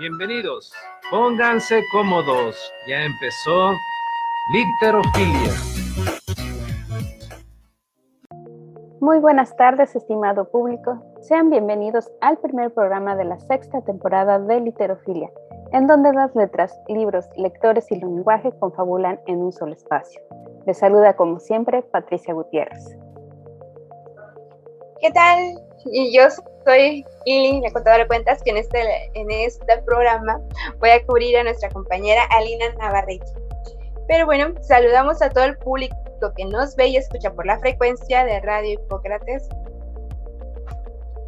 Bienvenidos. Pónganse cómodos. Ya empezó Literofilia. Muy buenas tardes, estimado público. Sean bienvenidos al primer programa de la sexta temporada de Literofilia, en donde las letras, libros, lectores y lenguaje confabulan en un solo espacio. Les saluda como siempre Patricia Gutiérrez. ¿Qué tal? Y yo soy Lili, la contadora de cuentas, que en este, en este programa voy a cubrir a nuestra compañera Alina Navarrete. Pero bueno, saludamos a todo el público que nos ve y escucha por la frecuencia de Radio Hipócrates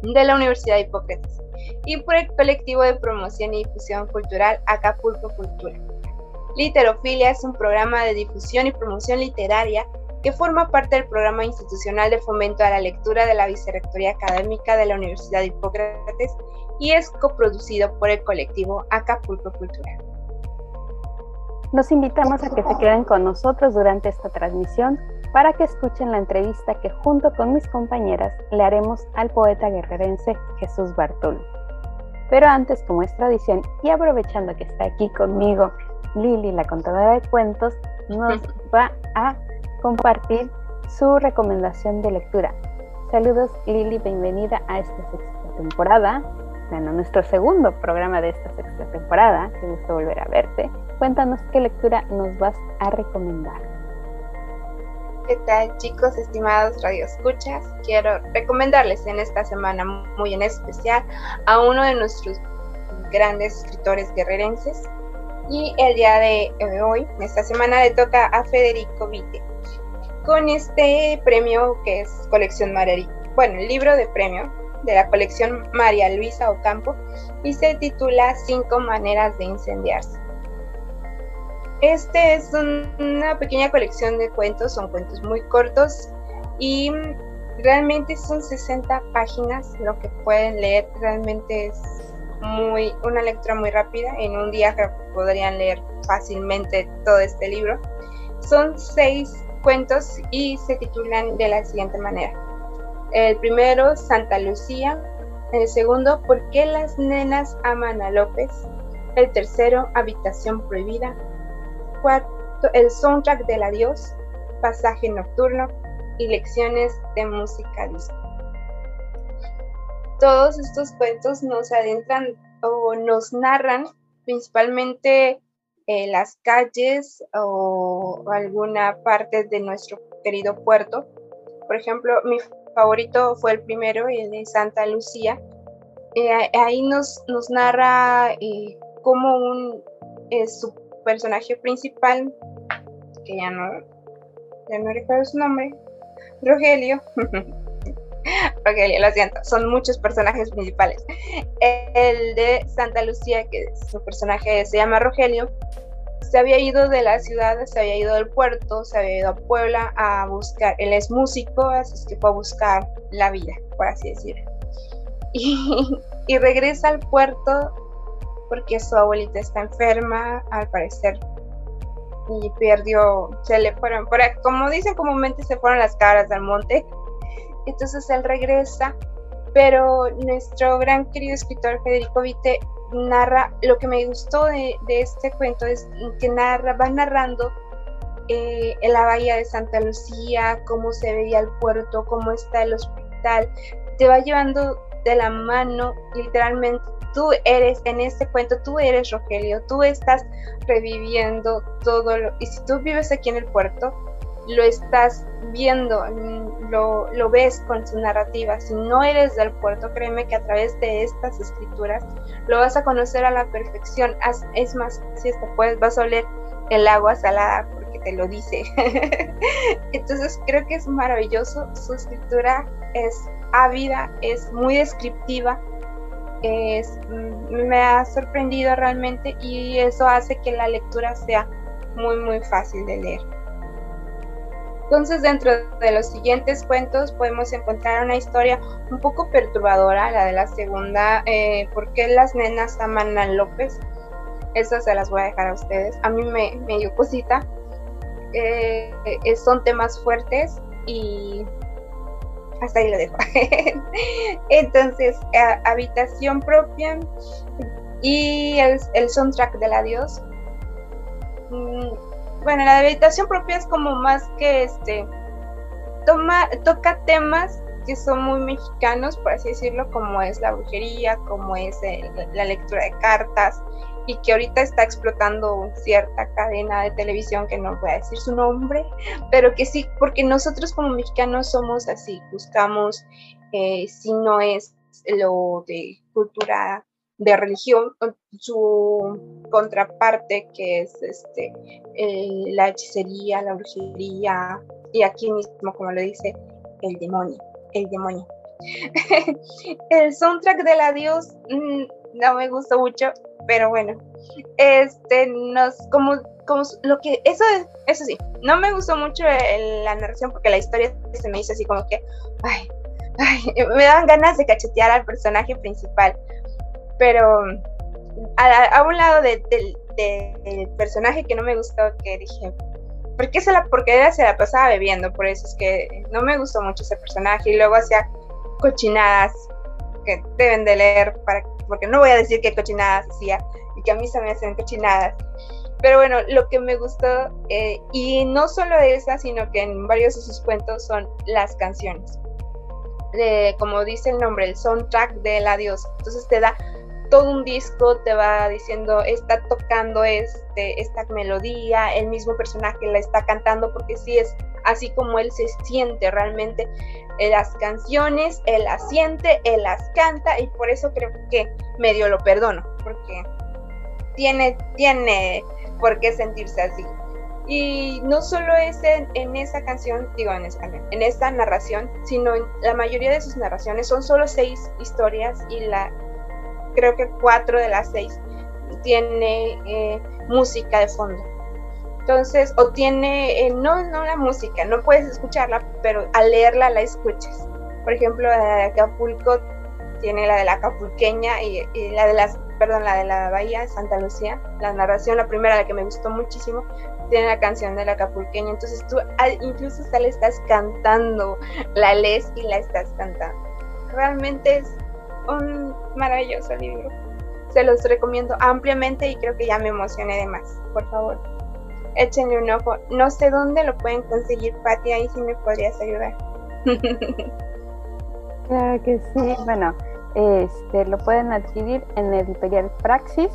de la Universidad de Hipócrates y por el colectivo de promoción y difusión cultural Acapulco Cultura. Literofilia es un programa de difusión y promoción literaria que forma parte del programa institucional de fomento a la lectura de la Vicerrectoría Académica de la Universidad de Hipócrates y es coproducido por el colectivo Acapulco Cultural. Los invitamos a que se queden con nosotros durante esta transmisión para que escuchen la entrevista que junto con mis compañeras le haremos al poeta guerrerense Jesús Bartolo. Pero antes, como es tradición, y aprovechando que está aquí conmigo Lili, la contadora de cuentos, nos va a compartir su recomendación de lectura. Saludos Lili, bienvenida a esta sexta temporada, bueno, nuestro segundo programa de esta sexta temporada, qué gusto volver a verte. Cuéntanos qué lectura nos vas a recomendar. ¿Qué tal chicos, estimados radioescuchas? Quiero recomendarles en esta semana muy en especial a uno de nuestros grandes escritores guerrerenses, y el día de hoy, esta semana, le toca a Federico Vite con este premio que es colección María, bueno, el libro de premio de la colección María Luisa Ocampo y se titula Cinco maneras de incendiarse. Este es una pequeña colección de cuentos, son cuentos muy cortos y realmente son 60 páginas lo que pueden leer, realmente es muy una lectura muy rápida, en un día podrían leer fácilmente todo este libro. Son seis cuentos y se titulan de la siguiente manera. El primero, Santa Lucía. El segundo, ¿Por qué las nenas aman a López? El tercero, Habitación Prohibida. Cuarto, El soundtrack del adiós. Pasaje nocturno y lecciones de música disco. Todos estos cuentos nos adentran o nos narran principalmente eh, las calles o alguna parte de nuestro querido puerto. Por ejemplo, mi favorito fue el primero, el de Santa Lucía. Eh, ahí nos, nos narra eh, cómo un, su personaje principal, que ya no, ya no recuerdo su nombre, Rogelio, Rogelio, lo siento, son muchos personajes principales. El de Santa Lucía, que su personaje se llama Rogelio, se había ido de la ciudad, se había ido del puerto, se había ido a Puebla a buscar, él es músico, así es que fue a buscar la vida, por así decirlo. Y, y regresa al puerto porque su abuelita está enferma, al parecer, y perdió, se le fueron, como dicen comúnmente, se fueron las cabras al monte entonces él regresa, pero nuestro gran querido escritor Federico Vite narra, lo que me gustó de, este cuento es que narra, va narrando eh, en la bahía de Santa Lucía, cómo se veía el puerto, cómo está el hospital, te va llevando de la mano, literalmente, tú eres, en este cuento, tú eres Rogelio, tú estás reviviendo todo lo, y si tú vives aquí en el puerto, lo estás viendo, lo, lo, ves con su narrativa. Si no eres del puerto, créeme que a través de estas escrituras lo vas a conocer a la perfección. Es más, si te puedes, vas a oler el agua salada porque te lo dice. Entonces creo que es maravilloso. Su escritura es ávida, es muy descriptiva. Es, mm, me ha sorprendido realmente y eso hace que la lectura sea muy muy fácil de leer. Entonces, dentro de los siguientes cuentos podemos encontrar una historia un poco perturbadora, la de la segunda, eh, ¿por qué las nenas aman a López? Esas se las voy a dejar a ustedes. A mí me, me dio cosita. Eh, eh, son temas fuertes y hasta ahí lo dejo. Entonces, habitación propia y el, el, soundtrack del adiós. Mm, bueno, la habitación propia es como más que este, toma, toca temas que son muy mexicanos, por así decirlo, como es la brujería, como es la lectura de cartas, y que ahorita está explotando cierta cadena de televisión que no voy a decir su nombre, pero que sí, porque nosotros como mexicanos somos así, buscamos eh, si no es lo de cultura de religión, su contraparte que es este la hechicería, la brujería y aquí mismo como lo dice el demonio, el demonio. el soundtrack del adiós mm, no me gustó mucho, pero bueno, este, nos, como, como lo que, eso, eso sí, no me gustó mucho la narración porque la historia se me hizo así como que, ay, ay, me dan ganas de cachetear al personaje principal, pero a, un lado del personaje que no me gustó, que dije, ¿por qué se la porquería se la pasaba bebiendo? Por eso es que no me gustó mucho ese personaje y luego hacía cochinadas que deben de leer para porque no voy a decir qué cochinadas hacía y que a mí se me hacen cochinadas. Pero bueno, lo que me gustó, eh, y no solo esa, sino que en varios de sus cuentos son las canciones. como dice el nombre, el soundtrack del adiós. Entonces te da todo un disco, te va diciendo, está tocando este, esta melodía, el mismo personaje la está cantando, porque sí es así como él se siente realmente las canciones, él las siente, él las canta y por eso creo que medio lo perdono, porque tiene, tiene por qué sentirse así. Y no solo es en, esa canción, digo en esa, en esta narración, sino en la mayoría de sus narraciones son solo seis historias y la creo que cuatro de las seis tiene eh, música de fondo. Entonces, o tiene, eh, no, no la música, no puedes escucharla, pero al leerla la escuchas. Por ejemplo, la de Acapulco tiene la de la acapulqueña y, la de las, perdón, la de la bahía de Santa Lucía, la narración, la primera, la que me gustó muchísimo, tiene la canción de la acapulqueña. Entonces tú incluso hasta le estás cantando, la lees y la estás cantando. Realmente es un maravilloso libro. Se los recomiendo ampliamente y creo que ya me emocioné de más. Por favor, échenle un ojo. No sé dónde lo pueden conseguir, Patti, ahí sí me podrías ayudar. claro que sí. Bueno, este, lo pueden adquirir en Editorial Praxis.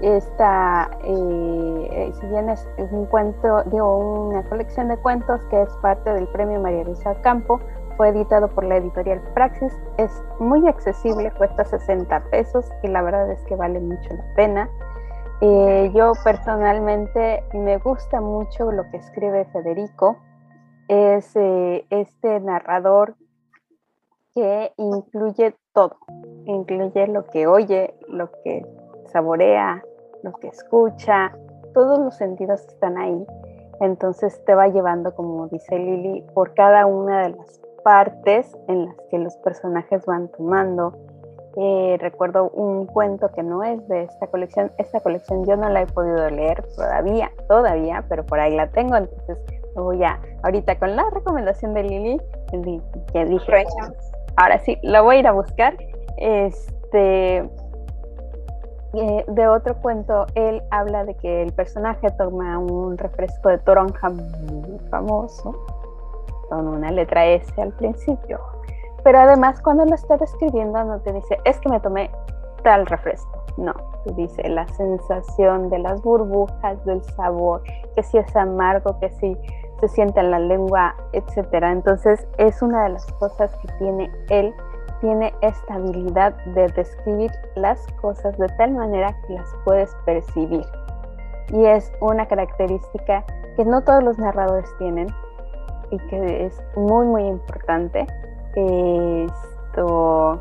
Esta, eh, si bien es, un cuento, digo, una colección de cuentos que es parte del premio María Luisa Campo, fue editado por la editorial Praxis, es muy accesible, cuesta 60 pesos y la verdad es que vale mucho la pena. Eh, yo personalmente me gusta mucho lo que escribe Federico. Es eh, este narrador que incluye todo. Incluye lo que oye, lo que saborea, lo que escucha. Todos los sentidos están ahí. Entonces te va llevando, como dice Lili, por cada una de las partes en las que los personajes van tomando eh, recuerdo un cuento que no es de esta colección. Esta colección yo no la he podido leer todavía, todavía, pero por ahí la tengo. Entonces voy a, ahorita con la recomendación de Lili, que dije, ahora sí, la voy a ir a buscar. Este, eh, de otro cuento, él habla de que el personaje toma un refresco de toronja muy famoso, con una letra S al principio pero además cuando lo está describiendo no te dice, es que me tomé tal refresco. No, te dice la sensación de las burbujas, del sabor, que si es amargo, que si se siente en la lengua, etcétera. Entonces es una de las cosas que tiene él, tiene esta habilidad de describir las cosas de tal manera que las puedes percibir. Y es una característica que no todos los narradores tienen y que es muy muy importante esto,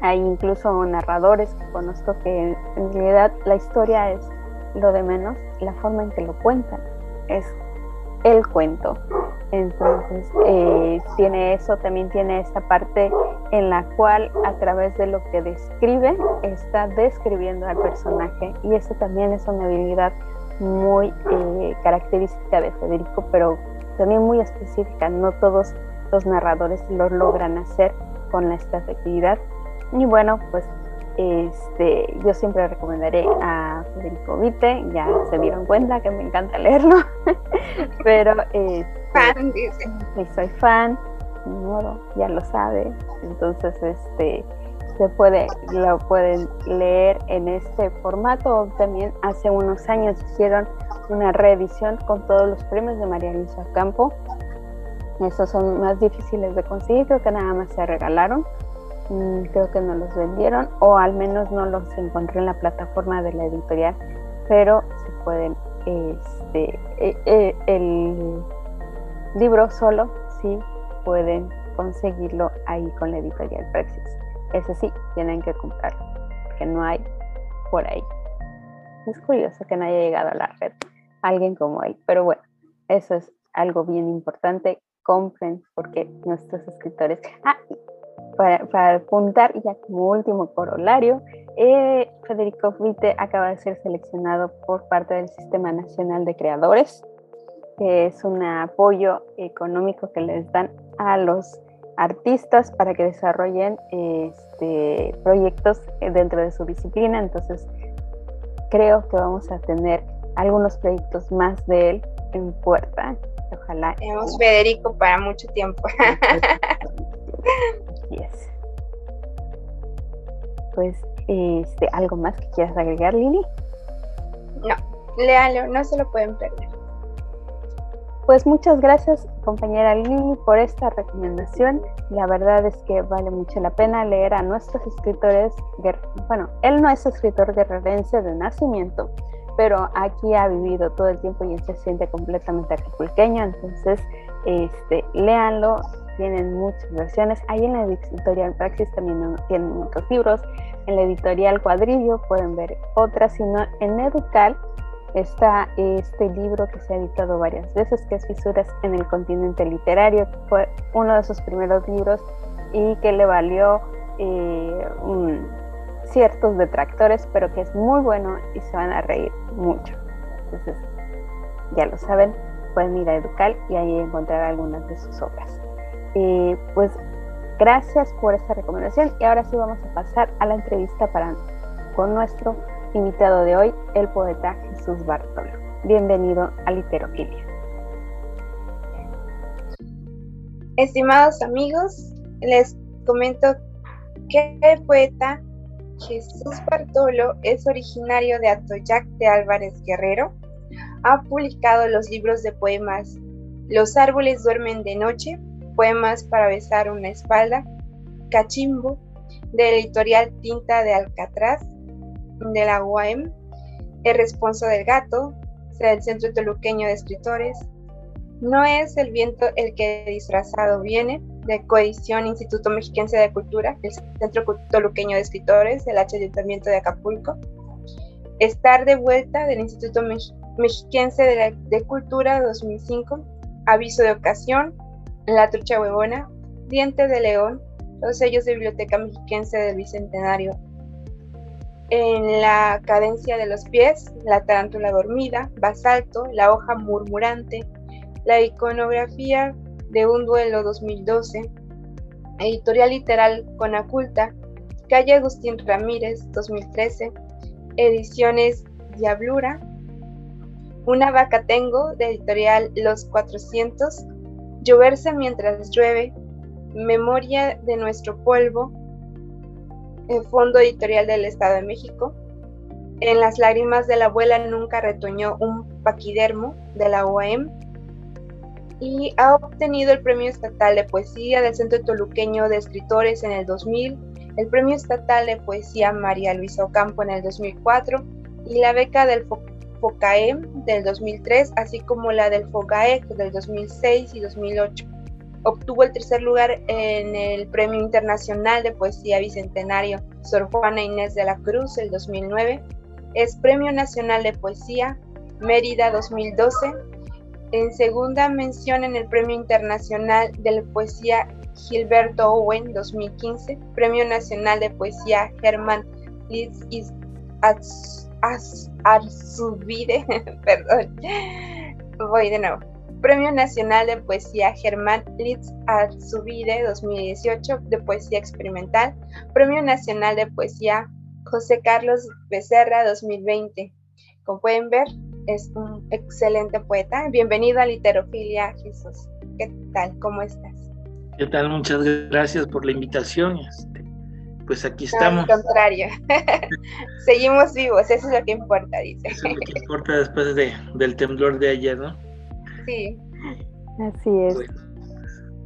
hay incluso narradores que conozco que en realidad la historia es lo de menos, la forma en que lo cuentan es el cuento. Entonces, eh, tiene eso, también tiene esta parte en la cual a través de lo que describe está describiendo al personaje y eso también es una habilidad muy eh, característica de Federico, pero también muy específica. No todos los narradores lo logran hacer con esta efectividad. Y bueno, pues este, yo siempre recomendaré a Federico Vite, ya se dieron cuenta que me encanta leerlo, pero eh, fan, dice. soy fan, modo, ya lo sabe, entonces este se puede, lo pueden leer en este formato. También hace unos años hicieron una reedición con todos los premios de María Luisa Campo. Estos son más difíciles de conseguir, creo que nada más se regalaron. Mm, creo que no los vendieron o al menos no los encontré en la plataforma de la editorial, pero se pueden, este, e, e, el libro solo sí pueden conseguirlo ahí con la editorial Praxis. Ese sí, tienen que comprarlo, porque no hay por ahí. Es curioso que no haya llegado a la red alguien como él, pero bueno, eso es algo bien importante. Compren, porque nuestros escritores. Ah, para, apuntar ya como último corolario, eh, Federico Vite acaba de ser seleccionado por parte del Sistema Nacional de Creadores, que es un apoyo económico que les dan a los artistas para que desarrollen este, proyectos dentro de su disciplina. Entonces, creo que vamos a tener algunos proyectos más de él en puerta. Ojalá. Tenemos Federico para mucho tiempo. Yes. Pues, este, ¿algo más que quieras agregar, Lili? No, léalo, no se lo pueden perder. Pues muchas gracias, compañera Lili, por esta recomendación. La verdad es que vale mucho la pena leer a nuestros escritores. Bueno, él no es escritor guerrerense de nacimiento, pero aquí ha vivido todo el tiempo y se siente completamente acapulqueño. Entonces, este, léanlo, tienen muchas versiones. Ahí en la editorial Praxis también tienen muchos libros. En la editorial Cuadrillo pueden ver otras, sino en Educal está este libro que se ha editado varias veces, que es Fisuras en el continente literario, fue uno de sus primeros libros y que le valió eh, ciertos detractores, pero que es muy bueno y se van a reír mucho. Entonces, ya lo saben, pueden ir a Educal y ahí encontrar algunas de sus obras. Eh, pues gracias por esta recomendación y ahora sí vamos a pasar a la entrevista para, con nuestro invitado de hoy, el poeta Jesús Bartolo. Bienvenido a Literofilia. Estimados amigos, les comento que el poeta Jesús Bartolo es originario de Atoyac de Álvarez Guerrero. Ha publicado los libros de poemas Los árboles duermen de noche, Poemas para besar una espalda, Cachimbo, de editorial Tinta de Alcatraz, de la UAM, El Responso del Gato, del Centro Toluqueño de Escritores, No es el viento el que disfrazado viene, de coedición Instituto Mexiquense de Cultura, el Centro Toluqueño de Escritores, del Ayuntamiento de Acapulco, Estar de vuelta del Instituto Mexiquense de, de Cultura 2005, Aviso de ocasión, la trucha huevona, diente de león, los sellos de Biblioteca Mexiquense del Bicentenario. En la cadencia de los pies, la tarántula dormida, basalto, la hoja murmurante, la iconografía de un duelo 2012, editorial literal Conaculta, calle Agustín Ramírez 2013, ediciones Diablura, una vaca tengo de editorial Los 400, Lloverse mientras llueve, Memoria de nuestro polvo, el Fondo Editorial del Estado de México. En las lágrimas de la abuela nunca retoñó un paquidermo de la OAM y ha obtenido el Premio Estatal de Poesía del Centro Toluqueño de Escritores en el 2000, el Premio Estatal de Poesía María Luisa Ocampo en el 2004 y la beca del FOCAEM del 2003, así como la del FOGAE del 2006 y 2008. Obtuvo el tercer lugar en el Premio Internacional de Poesía Bicentenario Sor Juana Inés de la Cruz el 2009. Es Premio Nacional de Poesía Mérida 2012. En segunda mención en el Premio Internacional de Poesía Gilberto Owen 2015. Premio Nacional de Poesía Germán Liz Arzubide, perdón, voy de nuevo. Premio Nacional de Poesía Germán Litz Arzubide 2018 de Poesía Experimental, Premio Nacional de Poesía José Carlos Becerra 2020. Como pueden ver, es un excelente poeta. Bienvenido a Literofilia, Jesús. ¿Qué tal? ¿Cómo estás? ¿Qué tal? Muchas gracias por la invitación. Este, pues aquí estamos. al contrario. Seguimos vivos, eso es lo que importa, dice. Eso es lo que importa después de, del temblor de ayer, ¿no? Sí. Así es.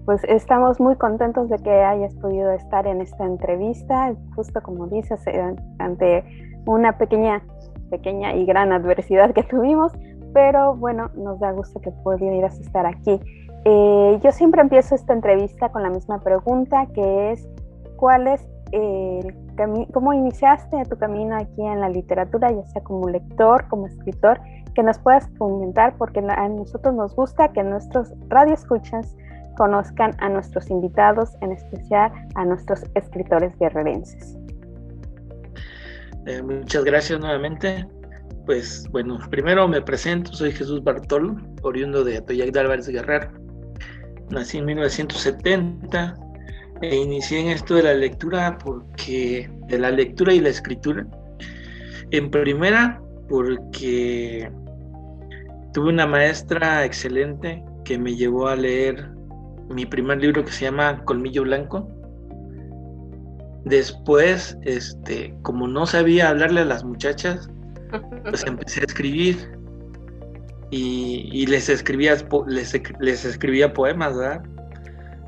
Pues estamos muy contentos de que hayas podido estar en esta entrevista, justo como dices, eh, ante una pequeña, pequeña y gran adversidad que tuvimos, pero bueno, nos da gusto que pudieras estar aquí. Eh, yo siempre empiezo esta entrevista con la misma pregunta, que es, ¿cuál es el cómo iniciaste tu camino aquí en la literatura, ya sea como lector, como escritor, que nos puedas comentar, porque a nosotros nos gusta que nuestros radioescuchas conozcan a nuestros invitados, en especial a nuestros escritores guerrerenses. Eh, muchas gracias nuevamente. Pues bueno, primero me presento, soy Jesús Bartolo, oriundo de Atoyac de Álvarez Guerrero. Nací en 1970 e inicié en esto de la lectura porque de la lectura y la escritura. En primera, porque tuve una maestra excelente que me llevó a leer mi primer libro que se llama Colmillo Blanco. Después, este, como no sabía hablarle a las muchachas, pues empecé a escribir y, les escribía les, les, escribía poemas, ¿verdad?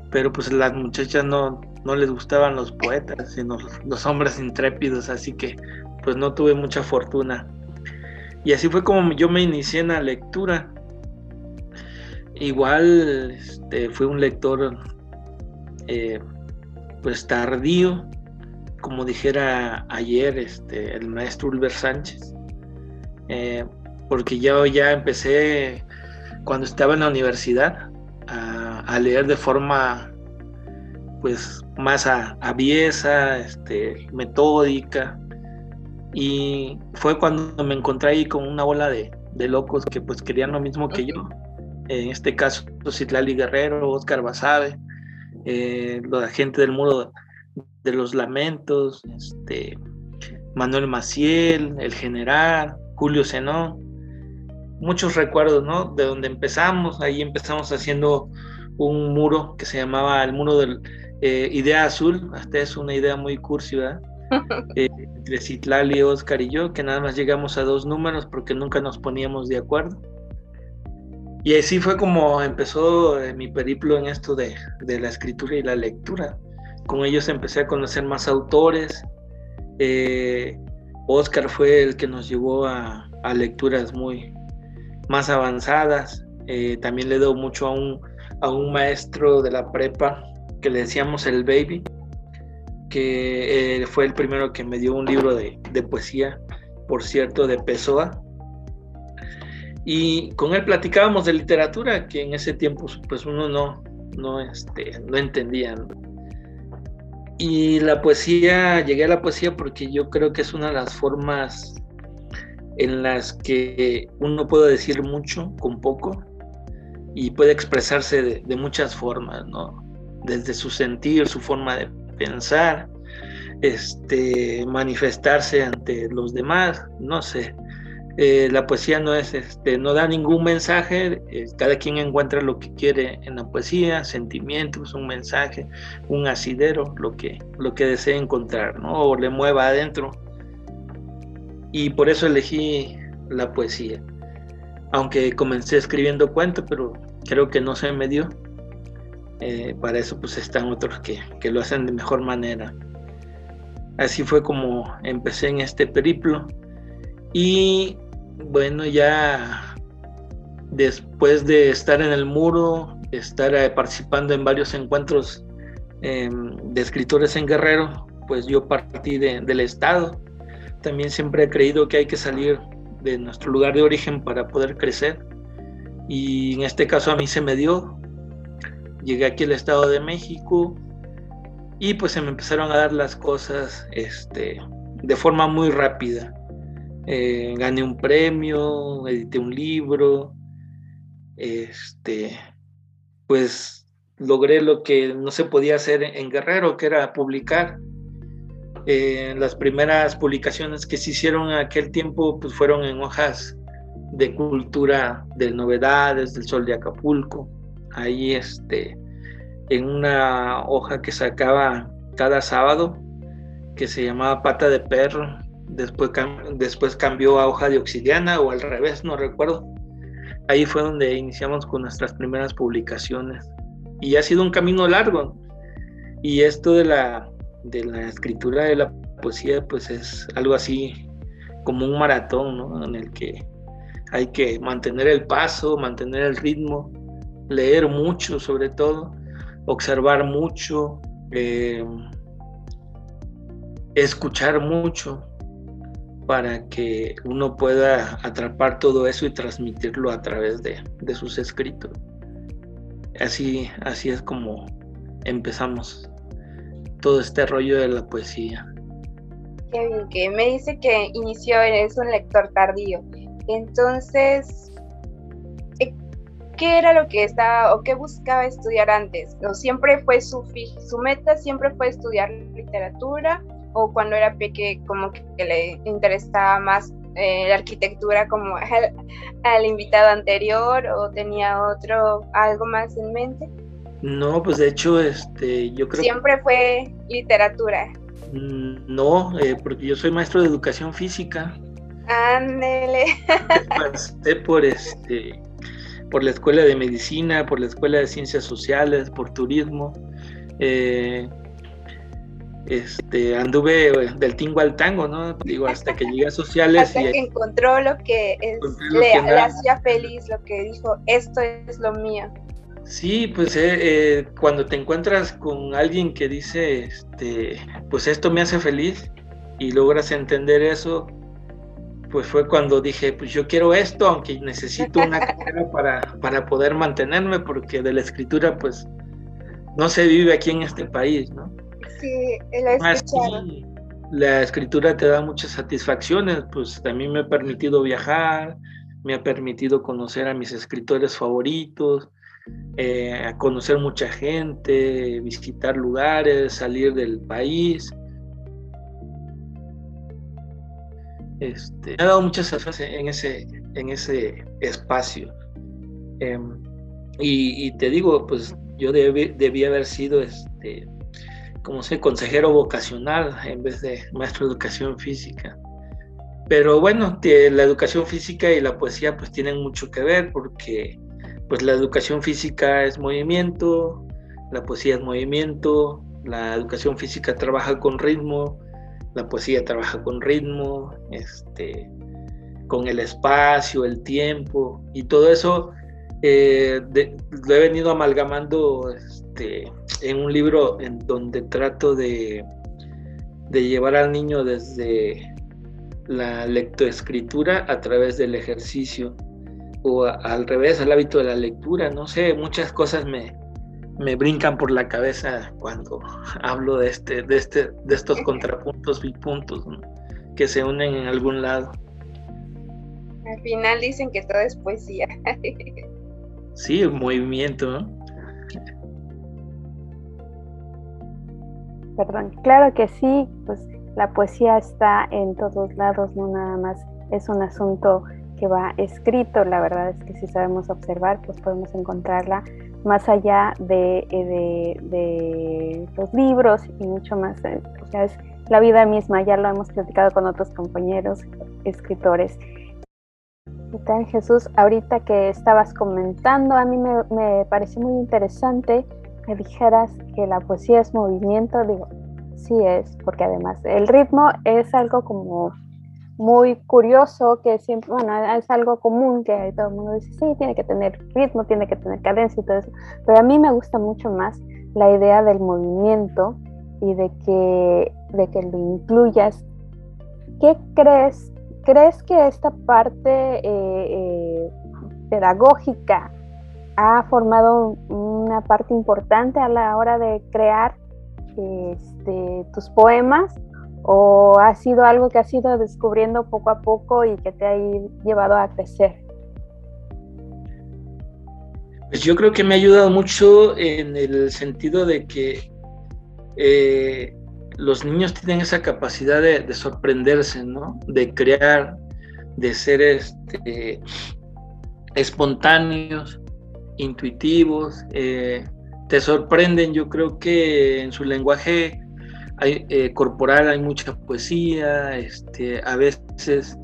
Pero pues las muchachas no, no les gustaban los poetas, sino los hombres intrépidos, así que pues no tuve mucha fortuna. Y así fue como yo me inicié en la lectura. Igual este, fui un lector eh, pues tardío, como dijera ayer este, el maestro Ulver Sánchez, eh, porque yo ya empecé cuando estaba en la universidad a, leer de forma pues más aviesa, este, metódica, y fue cuando me encontré ahí con una ola de, de locos que pues querían lo mismo que yo. En este caso Citlali Guerrero, Oscar Basabe, eh, la gente del muro de los lamentos, este, Manuel Maciel, el general, Julio Zenón, muchos recuerdos, ¿no? De donde empezamos, ahí empezamos haciendo un muro que se llamaba el muro del eh, Idea Azul, hasta es una idea muy cursi, ¿verdad? Eh, entre Citlali, Oscar y yo, que nada más llegamos a dos números porque nunca nos poníamos de acuerdo. Y así fue como empezó eh, mi periplo en esto de, la escritura y la lectura. Con ellos empecé a conocer más autores. Eh, Oscar fue el que nos llevó a, lecturas muy más avanzadas. Eh, también le doy mucho a un, maestro de la prepa que le decíamos el baby, que fue el primero que me dio un libro de, de poesía, por cierto, de Pessoa y con él platicábamos de literatura, que en ese tiempo pues uno no, no, este, no entendía. Y la poesía, llegué a la poesía porque yo creo que es una de las formas en las que uno puede decir mucho con poco y puede expresarse de, muchas formas, ¿no? Desde su sentir, su forma de pensar, este, manifestarse ante los demás, no sé. Eh, la poesía no es, este, no da ningún mensaje, eh, cada quien encuentra lo que quiere en la poesía, sentimientos, un mensaje, un asidero, lo que, lo que desee encontrar, ¿no? O le mueva adentro. Y por eso elegí la poesía. Aunque comencé escribiendo cuentos, pero creo que no se me dio. Eh, para eso pues están otros que, que lo hacen de mejor manera. Así fue como empecé en este periplo. Y bueno, ya después de estar en el muro, estar eh, participando en varios encuentros em, de escritores en Guerrero, pues yo partí del Estado. También siempre he creído que hay que salir de nuestro lugar de origen para poder crecer. Y en este caso a mí se me dio. Llegué aquí al Estado de México y pues se me empezaron a dar las cosas este, de forma muy rápida. Eh, gané un premio, edité un libro este, pues logré lo que no se podía hacer en Guerrero, que era publicar. Eh, las primeras publicaciones que se hicieron en aquel tiempo pues fueron en hojas de cultura de novedades del sol de Acapulco. Ahí este, en una hoja que sacaba cada sábado, que se llamaba pata de perro, después, después cambió a hoja de obsidiana o al revés, no recuerdo. Ahí fue donde iniciamos con nuestras primeras publicaciones. Y ha sido un camino largo. Y esto de la, de la escritura de la poesía, pues es algo así como un maratón, ¿no? En el que hay que mantener el paso, mantener el ritmo, leer mucho sobre todo, observar mucho, eh, escuchar mucho para que uno pueda atrapar todo eso y transmitirlo a través de, sus escritos. Así, así es como empezamos todo este rollo de la poesía. Qué bien, que me dice que inició, es un lector tardío. Entonces, eh, ¿qué era lo que estaba o qué buscaba estudiar antes? ¿O siempre fue su, su meta, siempre fue estudiar literatura? ¿O cuando era pequeño como que le interesaba más eh, la arquitectura como al, invitado anterior o tenía otro, algo más en mente? No, pues de hecho, este, yo creo Siempre fue literatura. Mm, no, eh, porque yo soy maestro de educación física. Ándele. Pasé por este por la escuela de medicina, por la escuela de ciencias sociales, por turismo. Eh, este, anduve eh, del tingo al tango, ¿no? Digo, hasta que llegué a sociales. hasta que encontró lo que le, hacía feliz, lo que dijo, esto es lo mío. Sí, pues eh, cuando te encuentras con alguien que dice, este, pues esto me hace feliz y logras entender eso, pues fue cuando dije, pues yo quiero esto, aunque necesito una carrera para, para poder mantenerme, porque de la escritura, pues, no se vive aquí en este país, ¿no? Sí, la La escritura te da muchas satisfacciones, pues también me ha permitido viajar, me ha permitido conocer a mis escritores favoritos, eh, a conocer mucha gente, visitar lugares, salir del país. Este, me ha dado muchas satisfacciones en ese, en ese espacio. Em, y, te digo, pues yo debí, haber sido, este, como sé, consejero vocacional en vez de maestro de educación física. Pero bueno, la educación física y la poesía pues tienen mucho que ver porque pues la educación física es movimiento, la poesía es movimiento, la educación física trabaja con ritmo, la poesía trabaja con ritmo, este, con el espacio, el tiempo, y todo eso eh, lo he venido amalgamando este, en un libro en donde trato de, de llevar al niño desde la lectoescritura a través del ejercicio o al revés, al hábito de la lectura, no sé, muchas cosas me, me brincan por la cabeza cuando hablo de este, de este, de estos contrapuntos y puntos que se unen en algún lado. Al final dicen que todo es poesía. sí, un movimiento, Perdón, claro que sí, pues la poesía está en todos lados, no nada más es un asunto que va escrito, la verdad es que si sabemos observar, pues podemos encontrarla más allá de, eh, de, los libros y mucho más, eh, o sea, es la vida misma, ya lo hemos platicado con otros compañeros escritores. Y tal, Jesús, ahorita que estabas comentando, a mí me, me pareció muy interesante que dijeras que la poesía es movimiento, digo, sí es, porque además el ritmo es algo como muy curioso que siempre, bueno, es algo común que todo el mundo dice, sí, tiene que tener ritmo, tiene que tener cadencia y todo eso, pero a mí me gusta mucho más la idea del movimiento y de que, de que lo incluyas. ¿Qué crees? ¿Crees que esta parte eh, eh, pedagógica ha formado una parte importante a la hora de crear este, tus poemas? o ha sido algo que has ido descubriendo poco a poco y que te ha llevado a crecer? Pues yo creo que me ha ayudado mucho en el sentido de que eh, los niños tienen esa capacidad de, sorprenderse, ¿no? De crear, de ser este, espontáneos, intuitivos, eh, te sorprenden. Yo creo que en su lenguaje eh, corporal hay mucha poesía, este, a veces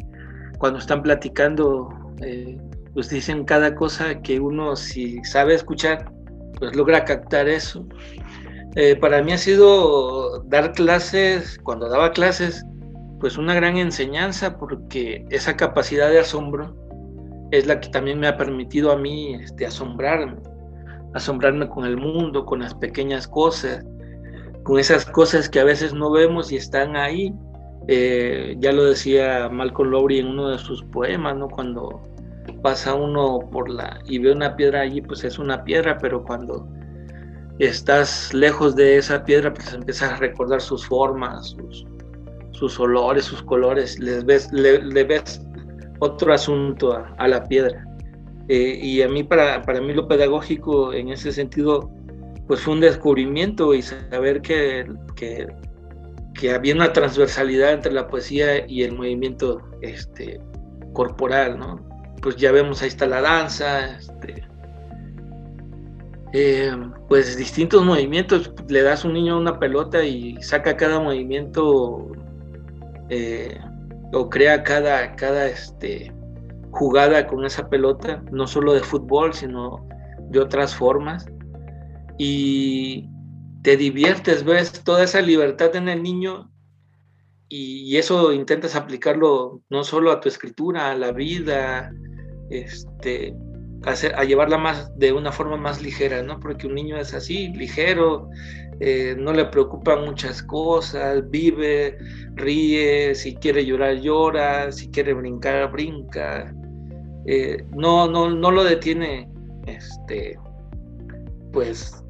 cuando están platicando, eh, pues dicen cada cosa que uno si sabe escuchar, pues logra captar eso. Eh, para mí ha sido dar clases, cuando daba clases, pues una gran enseñanza porque esa capacidad de asombro es la que también me ha permitido a mí este, asombrarme, asombrarme con el mundo, con las pequeñas cosas, con esas cosas que a veces no vemos y están ahí. Eh, ya lo decía Malcolm Lowry en uno de sus poemas, ¿no? Cuando pasa uno por la y ve una piedra allí, pues es una piedra, pero cuando estás lejos de esa piedra, pues empiezas a recordar sus formas, sus, sus olores, sus colores, les ves, le, ves otro asunto a, la piedra. Eh, y a mí, para, para mí lo pedagógico en ese sentido, pues fue un descubrimiento y saber que, que, había una transversalidad entre la poesía y el movimiento este, corporal, ¿no? Pues ya vemos, ahí está la danza, este, eh, pues distintos movimientos, le das a un niño una pelota y saca cada movimiento eh, o crea cada, cada este, jugada con esa pelota, no solo de fútbol, sino de otras formas y te diviertes, ves toda esa libertad en el niño y, eso intentas aplicarlo no solo a tu escritura, a la vida, este, a, llevarla más de una forma más ligera, ¿no? Porque un niño es así, ligero, eh, no le preocupan muchas cosas, vive, ríe, si quiere llorar, llora, si quiere brincar, brinca. Eh, no, no, no lo detiene, este, pues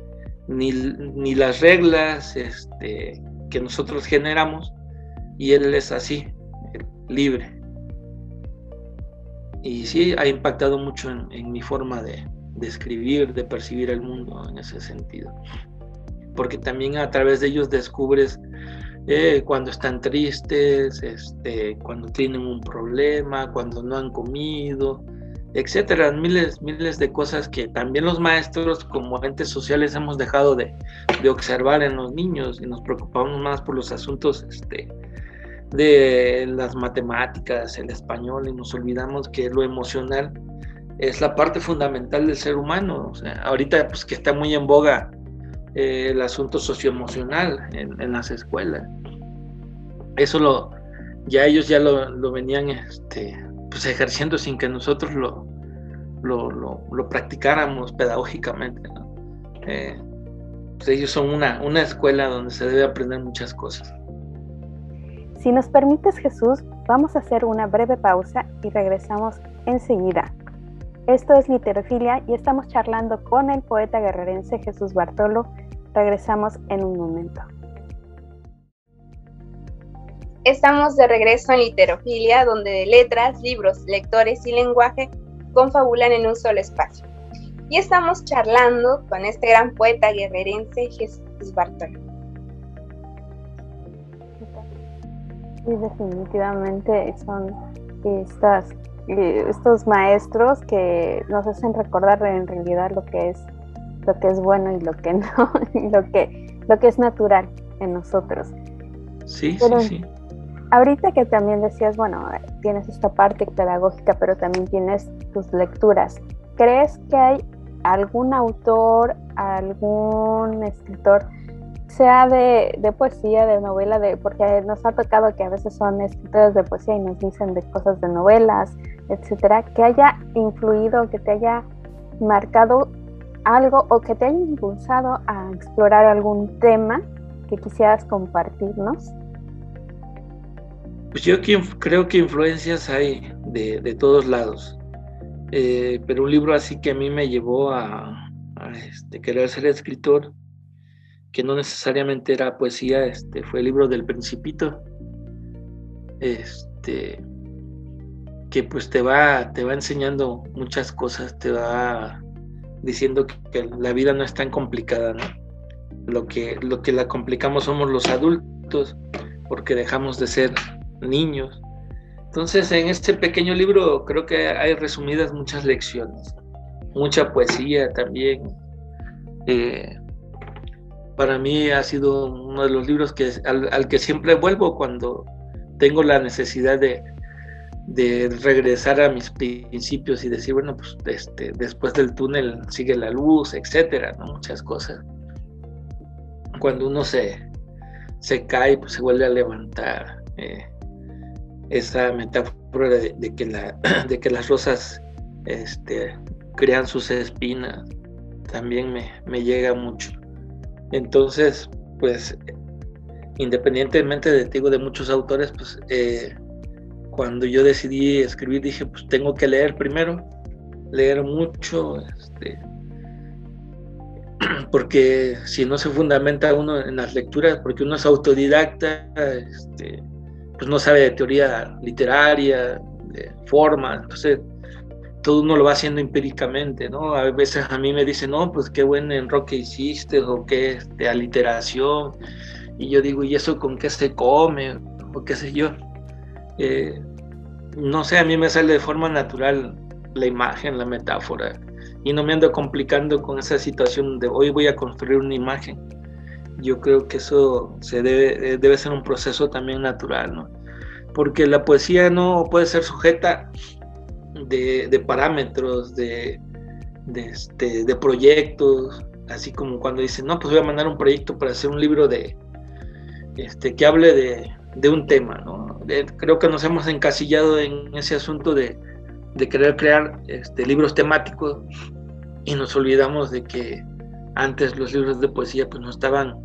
ni, las reglas este, que nosotros generamos y él es así, libre. Y sí, ha impactado mucho en, mi forma de, escribir, de percibir el mundo en ese sentido. Porque también a través de ellos descubres eh, cuando están tristes, este, cuando tienen un problema, cuando no han comido, etcétera, miles, miles de cosas que también los maestros como entes sociales hemos dejado de, observar en los niños y nos preocupamos más por los asuntos este, de las matemáticas, el español y nos olvidamos que lo emocional es la parte fundamental del ser humano. ahorita pues que está muy en boga eh, el asunto socioemocional en, en, las escuelas. Eso lo, ya ellos ya lo, lo venían este, pues ejerciendo sin que nosotros lo, lo, practicáramos pedagógicamente. Eh, pues ellos son una, una escuela donde se debe aprender muchas cosas. Si nos permites Jesús, vamos a hacer una breve pausa y regresamos enseguida. Esto es Literofilia y estamos charlando con el poeta guerrerense Jesús Bartolo. Regresamos en un momento. Estamos de regreso en Literofilia, donde letras, libros, lectores y lenguaje confabulan en un solo espacio. Y estamos charlando con este gran poeta guerrerense Jesús Bartolo. Sí, definitivamente son estas, estos maestros que nos hacen recordar en realidad lo que es lo que es bueno y lo que no, y lo que, lo que es natural en nosotros. Sí, sí, sí ahorita que también decías, bueno, tienes esta parte pedagógica, pero también tienes tus lecturas. ¿Crees que hay algún autor, algún escritor, sea de, poesía, de novela, de, porque nos ha tocado que a veces son escritores de poesía y nos dicen de cosas de novelas, etcétera, que haya influido, que te haya marcado algo o que te haya impulsado a explorar algún tema que quisieras compartirnos? Pues yo creo que influencias hay de, todos lados, eh, pero un libro así que a mí me llevó a, este, querer ser escritor, que no necesariamente era poesía, este, fue el libro del Principito, este, que pues te va, te va enseñando muchas cosas, te va diciendo que, la vida no es tan complicada, ¿no? Lo que, lo que la complicamos somos los adultos, porque dejamos de ser niños. Entonces, en este pequeño libro creo que hay resumidas muchas lecciones, mucha poesía también. Eh, para mí ha sido uno de los libros que, al, que siempre vuelvo cuando tengo la necesidad de, regresar a mis principios y decir, bueno, pues este, después del túnel sigue la luz, etcétera, ¿no? Muchas cosas. Cuando uno se, cae, pues se vuelve a levantar. Eh, esa metáfora de, que las rosas este, crean sus espinas también me llega mucho. Entonces, pues, independientemente de, digo, de muchos autores, pues, eh, cuando yo decidí escribir dije, pues tengo que leer primero, leer mucho, este, porque si no se fundamenta uno en las lecturas, porque uno es autodidacta, este, pues no sabe de teoría literaria, de forma, entonces todo uno lo va haciendo empíricamente, ¿no? A veces a mí me dicen, no, pues qué buen enroque hiciste, o qué de aliteración, y yo digo, ¿y eso con qué se come? O qué sé yo. Eh, no sé, a mí me sale de forma natural la imagen, la metáfora, y no me ando complicando con esa situación de hoy voy a construir una imagen. Yo creo que eso se debe, debe ser un proceso también natural, ¿no? Porque la poesía no puede ser sujeta de, parámetros, de, este, de proyectos, así como cuando dicen, no, pues voy a mandar un proyecto para hacer un libro de, este, que hable de, de un tema, ¿no? creo que nos hemos encasillado en ese asunto de, querer crear este, libros temáticos y nos olvidamos de que antes los libros de poesía pues no estaban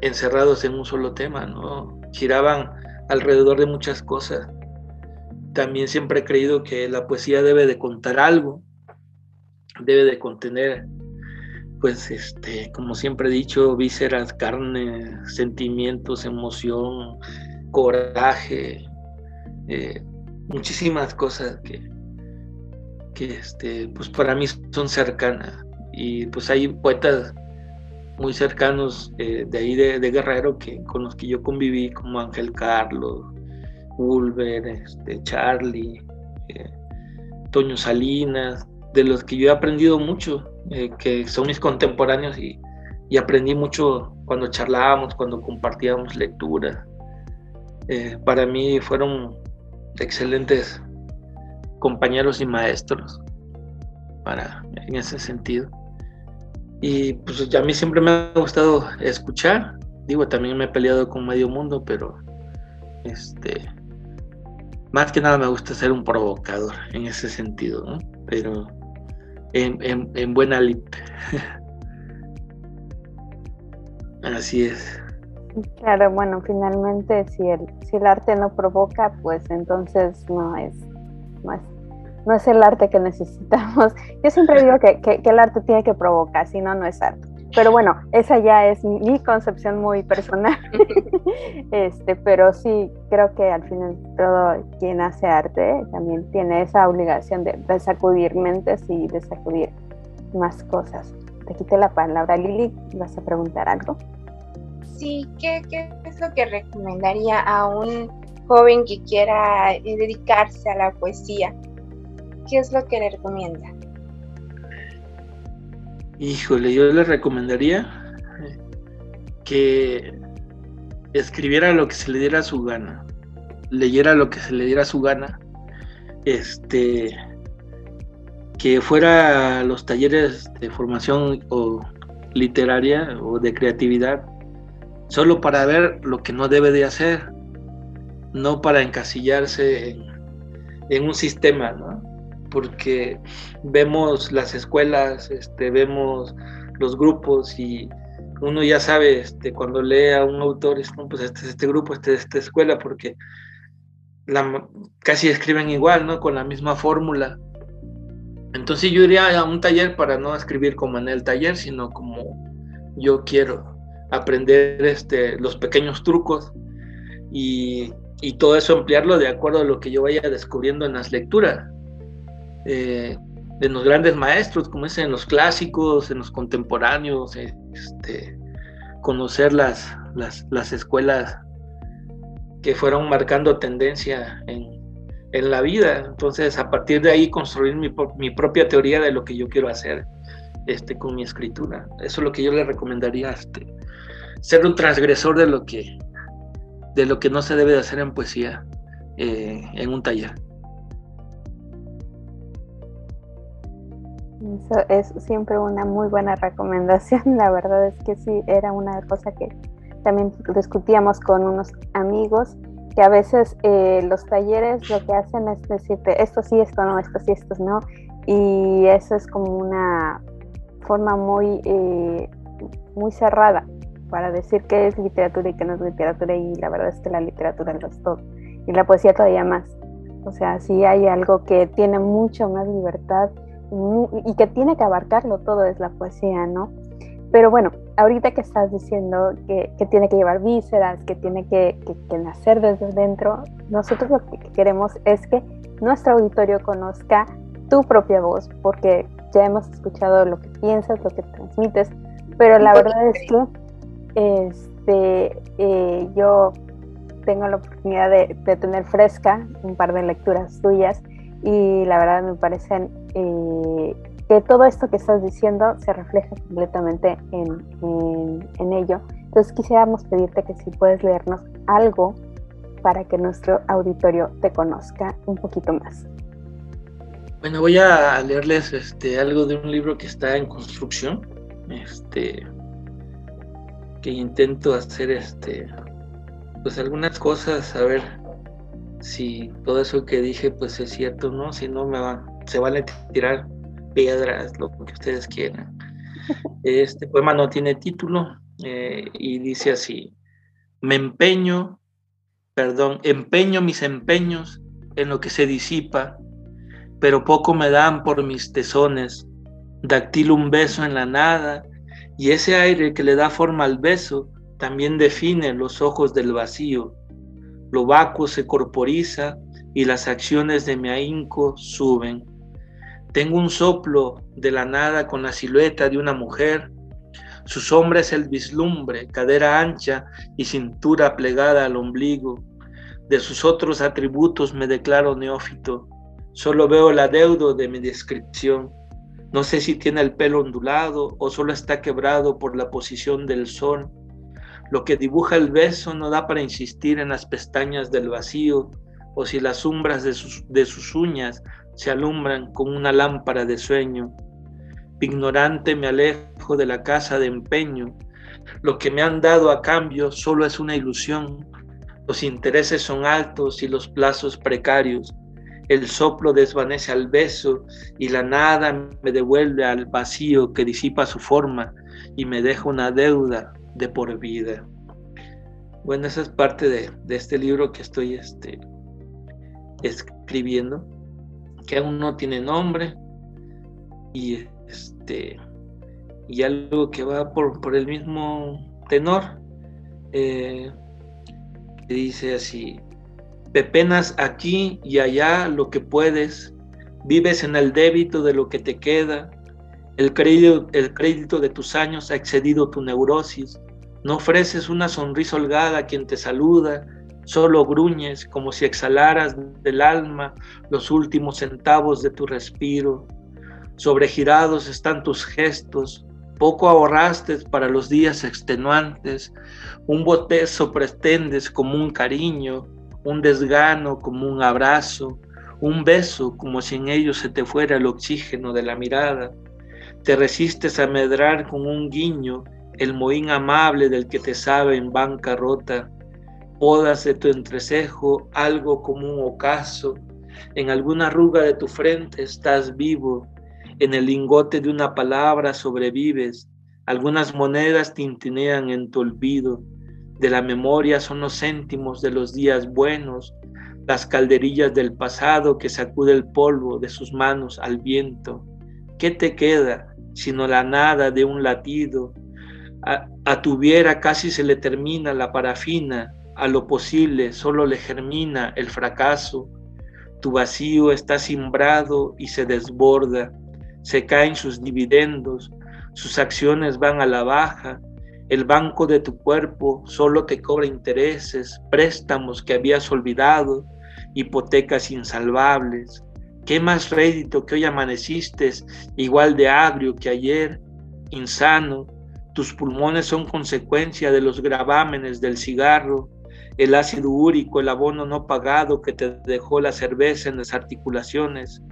encerrados en un solo tema, ¿no? Giraban alrededor de muchas cosas. También siempre he creído que la poesía debe de contar algo, debe de contener, pues, este, como siempre he dicho, vísceras, carne, sentimientos, emoción, coraje, eh, muchísimas cosas que, que este, pues para mí son cercanas. Y pues hay poetas muy cercanos eh, de ahí de, Guerrero que, con los que yo conviví, como Ángel Carlos, Ulver, este, Charlie, eh, Toño Salinas, de los que yo he aprendido mucho, que son mis contemporáneos y, aprendí mucho cuando charlábamos, cuando compartíamos lecturas. Eh, para mí fueron excelentes compañeros y maestros para, en ese sentido. Y pues a mí siempre me ha gustado escuchar. Digo, también me he peleado con medio mundo, pero este más que nada me gusta ser un provocador en ese sentido, ¿no? Pero en, en, en buena lip. Así es. Claro, bueno, finalmente si el, si el arte no provoca, pues entonces no es, no es, no es el arte que necesitamos. Yo siempre digo que, que, el arte tiene que provocar, si no, no es arte. Pero bueno, esa ya es mi concepción muy personal. este, pero sí, creo que al final todo quien hace arte también tiene esa obligación de, de sacudir mentes y de sacudir más cosas. Te quité la palabra, Lili, ¿vas a preguntar algo? sí, ¿qué, es lo que recomendaría a un joven que quiera dedicarse a la poesía? ¿Qué es lo que le recomienda? Híjole, yo le recomendaría que escribiera lo que se le diera su gana, leyera lo que se le diera su gana, este, que fuera a los talleres de formación o literaria o de creatividad solo para ver lo que no debe de hacer, no para encasillarse en, un sistema, ¿no? Porque vemos las escuelas, este, vemos los grupos y uno ya sabe este, cuando lee a un autor, pues este es este grupo, este es esta escuela, porque casi escriben igual, ¿no? Con la misma fórmula. Entonces yo iría a un taller para no escribir como en el taller, sino como yo quiero aprender este, los pequeños trucos y, todo eso ampliarlo de acuerdo a lo que yo vaya descubriendo en las lecturas. Eh, de los grandes maestros, como es en los clásicos, en los contemporáneos, este, conocer las, las, las escuelas que fueron marcando tendencia en, en, la vida. Entonces, a partir de ahí, construir mi, mi, propia teoría de lo que yo quiero hacer este, con mi escritura. Eso es lo que yo le recomendaría, este, ser un transgresor de lo que, de lo que no se debe de hacer en poesía eh, en un taller. Eso es siempre una muy buena recomendación. La verdad es que sí, era una cosa que también discutíamos con unos amigos, que a veces eh, los talleres lo que hacen es decirte esto sí, esto no, esto sí, esto no. Y eso es como una forma muy, eh, muy cerrada para decir qué es literatura y qué no es literatura. Y la verdad es que la literatura lo es todo. Y la poesía todavía más. O sea, sí hay algo que tiene mucho más libertad y que tiene que abarcarlo todo es la poesía, ¿no? Pero bueno, ahorita que estás diciendo que, tiene que llevar vísceras, que tiene que, nacer desde dentro, nosotros lo que queremos es que nuestro auditorio conozca tu propia voz, porque ya hemos escuchado lo que piensas, lo que transmites, pero la verdad es que este, eh, yo tengo la oportunidad de, de, tener fresca un par de lecturas tuyas y la verdad me parecen eh, que todo esto que estás diciendo se refleja completamente en, en, ello. Entonces quisiéramos pedirte que si puedes leernos algo para que nuestro auditorio te conozca un poquito más. Bueno, voy a leerles este, algo de un libro que está en construcción, este, que intento hacer este, pues algunas cosas, a ver si todo eso que dije pues es cierto, ¿no? Si no me van, se van a tirar piedras, lo que ustedes quieran. Este poema no tiene título eh, y dice así, me empeño, perdón, empeño mis empeños en lo que se disipa, pero poco me dan por mis tesones, dactilo un beso en la nada, y ese aire que le da forma al beso también define los ojos del vacío lo vacuo se corporiza y las acciones de mi ahínco suben. Tengo un soplo de la nada con la silueta de una mujer. Su sombra es el vislumbre, cadera ancha y cintura plegada al ombligo. De sus otros atributos me declaro neófito. Solo veo el adeudo de mi descripción. No sé si tiene el pelo ondulado o solo está quebrado por la posición del sol. Lo que dibuja el beso no da para insistir en las pestañas del vacío o si las sombras de sus, de sus uñas se alumbran con una lámpara de sueño. Ignorante me alejo de la casa de empeño. Lo que me han dado a cambio solo es una ilusión. Los intereses son altos y los plazos precarios. El soplo desvanece al beso y la nada me devuelve al vacío que disipa su forma y me deja una deuda de por vida. Bueno, esa es parte de, este libro que estoy este, escribiendo, que aún no tiene nombre. Y, este, y algo que va por, por el mismo tenor, eh, que dice así, pepenas aquí y allá lo que puedes, vives en el débito de lo que te queda, el crédito, el crédito de tus años ha excedido tu neurosis. No ofreces una sonrisa holgada a quien te saluda, solo gruñes como si exhalaras del alma los últimos centavos de tu respiro. Sobregirados están tus gestos, poco ahorraste para los días extenuantes, un botezo pretendes como un cariño, un desgano como un abrazo, un beso como si en ello se te fuera el oxígeno de la mirada te resistes a medrar con un guiño el mohín amable del que te sabe en bancarrota. Podas de tu entrecejo algo como un ocaso. En alguna arruga de tu frente estás vivo. En el lingote de una palabra sobrevives. Algunas monedas tintinean en tu olvido. De la memoria son los céntimos de los días buenos, las calderillas del pasado que sacude el polvo de sus manos al viento. ¿Qué te queda? sino la nada de un latido. A, tu viera casi se le termina la parafina, a lo posible solo le germina el fracaso. Tu vacío está simbrado y se desborda. se caen sus dividendos, sus acciones van a la baja, el banco de tu cuerpo solo te cobra intereses, préstamos que habías olvidado, hipotecas insalvables. ¿Qué más rédito que hoy amaneciste, igual de agrio que ayer, insano? Tus pulmones son consecuencia de los gravámenes del cigarro, el ácido úrico, el abono no pagado que te dejó la cerveza en las articulaciones.